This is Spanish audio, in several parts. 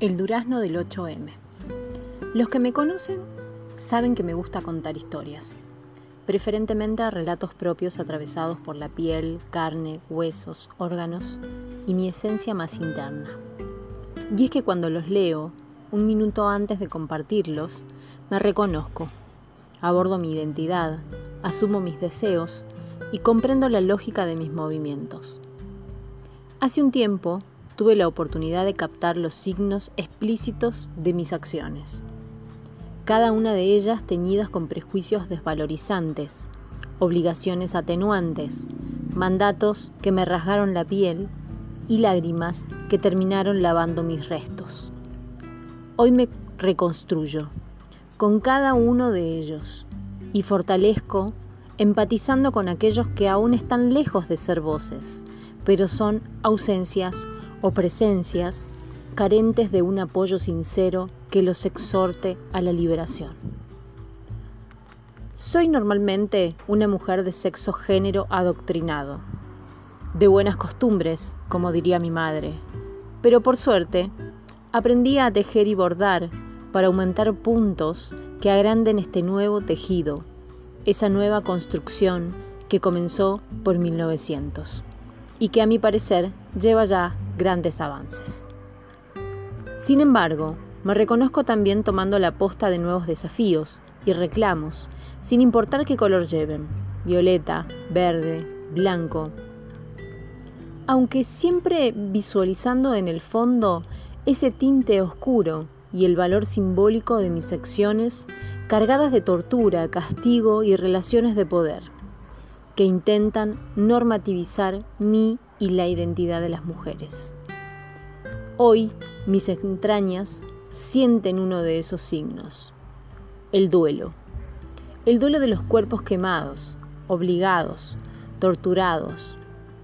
El durazno del 8M. Los que me conocen saben que me gusta contar historias, preferentemente a relatos propios atravesados por la piel, carne, huesos, órganos y mi esencia más interna. Y es que cuando los leo, un minuto antes de compartirlos, me reconozco, abordo mi identidad, asumo mis deseos y comprendo la lógica de mis movimientos. Hace un tiempo tuve la oportunidad de captar los signos explícitos de mis acciones, cada una de ellas teñidas con prejuicios desvalorizantes, obligaciones atenuantes, mandatos que me rasgaron la piel y lágrimas que terminaron lavando mis restos. Hoy me reconstruyo con cada uno de ellos y fortalezco empatizando con aquellos que aún están lejos de ser voces, pero son ausencias o presencias carentes de un apoyo sincero que los exhorte a la liberación. Soy normalmente una mujer de sexo género adoctrinado, de buenas costumbres, como diría mi madre, pero por suerte aprendí a tejer y bordar para aumentar puntos que agranden este nuevo tejido, esa nueva construcción que comenzó por 1900 y que a mi parecer lleva ya grandes avances. Sin embargo, me reconozco también tomando la posta de nuevos desafíos y reclamos, sin importar qué color lleven, violeta, verde, blanco, aunque siempre visualizando en el fondo ese tinte oscuro y el valor simbólico de mis acciones cargadas de tortura, castigo y relaciones de poder, que intentan normativizar mi y la identidad de las mujeres. Hoy mis entrañas sienten uno de esos signos, el duelo. El duelo de los cuerpos quemados, obligados, torturados,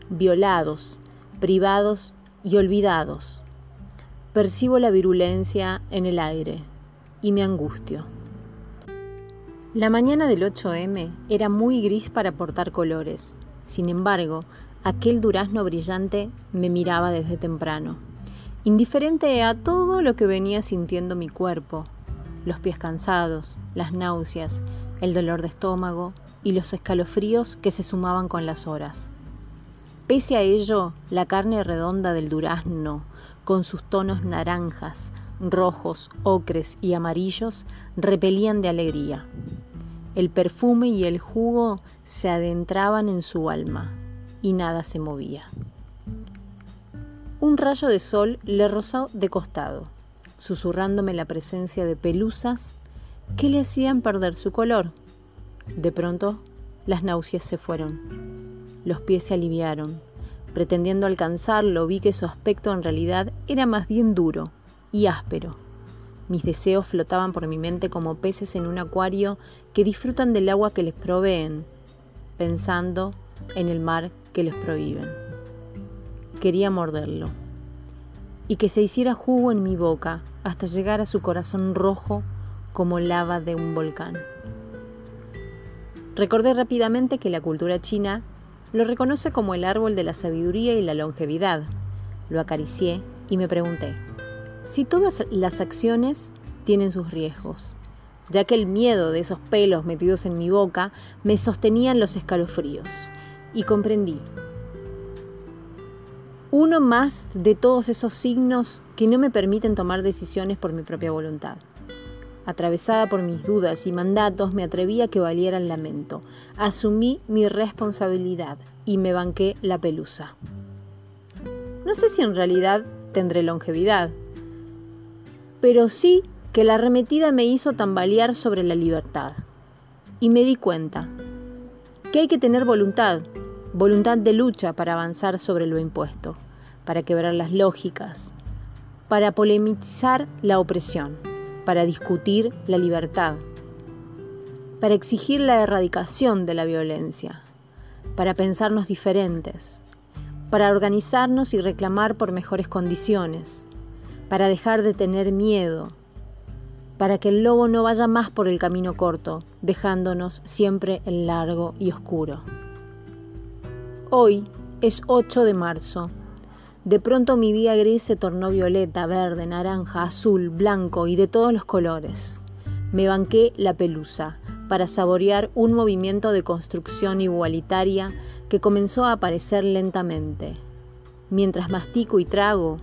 violados, privados y olvidados. Percibo la virulencia en el aire y me angustio. La mañana del 8M era muy gris para portar colores. Sin embargo, aquel durazno brillante me miraba desde temprano, indiferente a todo lo que venía sintiendo mi cuerpo, los pies cansados, las náuseas, el dolor de estómago y los escalofríos que se sumaban con las horas. Pese a ello, la carne redonda del durazno, con sus tonos naranjas, rojos, ocres y amarillos, repelían de alegría. El perfume y el jugo se adentraban en su alma, y nada se movía. Un rayo de sol le rozó de costado, susurrándome la presencia de pelusas que le hacían perder su color. De pronto, las náuseas se fueron. Los pies se aliviaron. Pretendiendo alcanzarlo, vi que su aspecto en realidad era más bien duro y áspero. Mis deseos flotaban por mi mente como peces en un acuario que disfrutan del agua que les proveen, pensando en el mar que les prohíben. Quería morderlo y que se hiciera jugo en mi boca hasta llegar a su corazón rojo como lava de un volcán. Recordé rápidamente que la cultura china lo reconoce como el árbol de la sabiduría y la longevidad. Lo acaricié y me pregunté si todas las acciones tienen sus riesgos, ya que el miedo de esos pelos metidos en mi boca me sostenían los escalofríos y comprendí. Uno más de todos esos signos que no me permiten tomar decisiones por mi propia voluntad. Atravesada por mis dudas y mandatos, me atreví a que valiera el lamento. Asumí mi responsabilidad y me banqué la pelusa. No sé si en realidad tendré longevidad, pero sí que la arremetida me hizo tambalear sobre la libertad. Y me di cuenta que hay que tener voluntad voluntad de lucha para avanzar sobre lo impuesto, para quebrar las lógicas, para polemizar la opresión, para discutir la libertad, para exigir la erradicación de la violencia, para pensarnos diferentes, para organizarnos y reclamar por mejores condiciones, para dejar de tener miedo, para que el lobo no vaya más por el camino corto, dejándonos siempre el largo y oscuro. Hoy es 8 de marzo, De pronto mi día gris se tornó violeta, verde, naranja, azul, blanco y de todos los colores. Me banqué la pelusa para saborear un movimiento de construcción igualitaria que comenzó a aparecer lentamente. Mientras mastico y trago,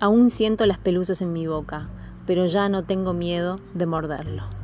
aún siento las pelusas en mi boca, pero ya no tengo miedo de morderlo.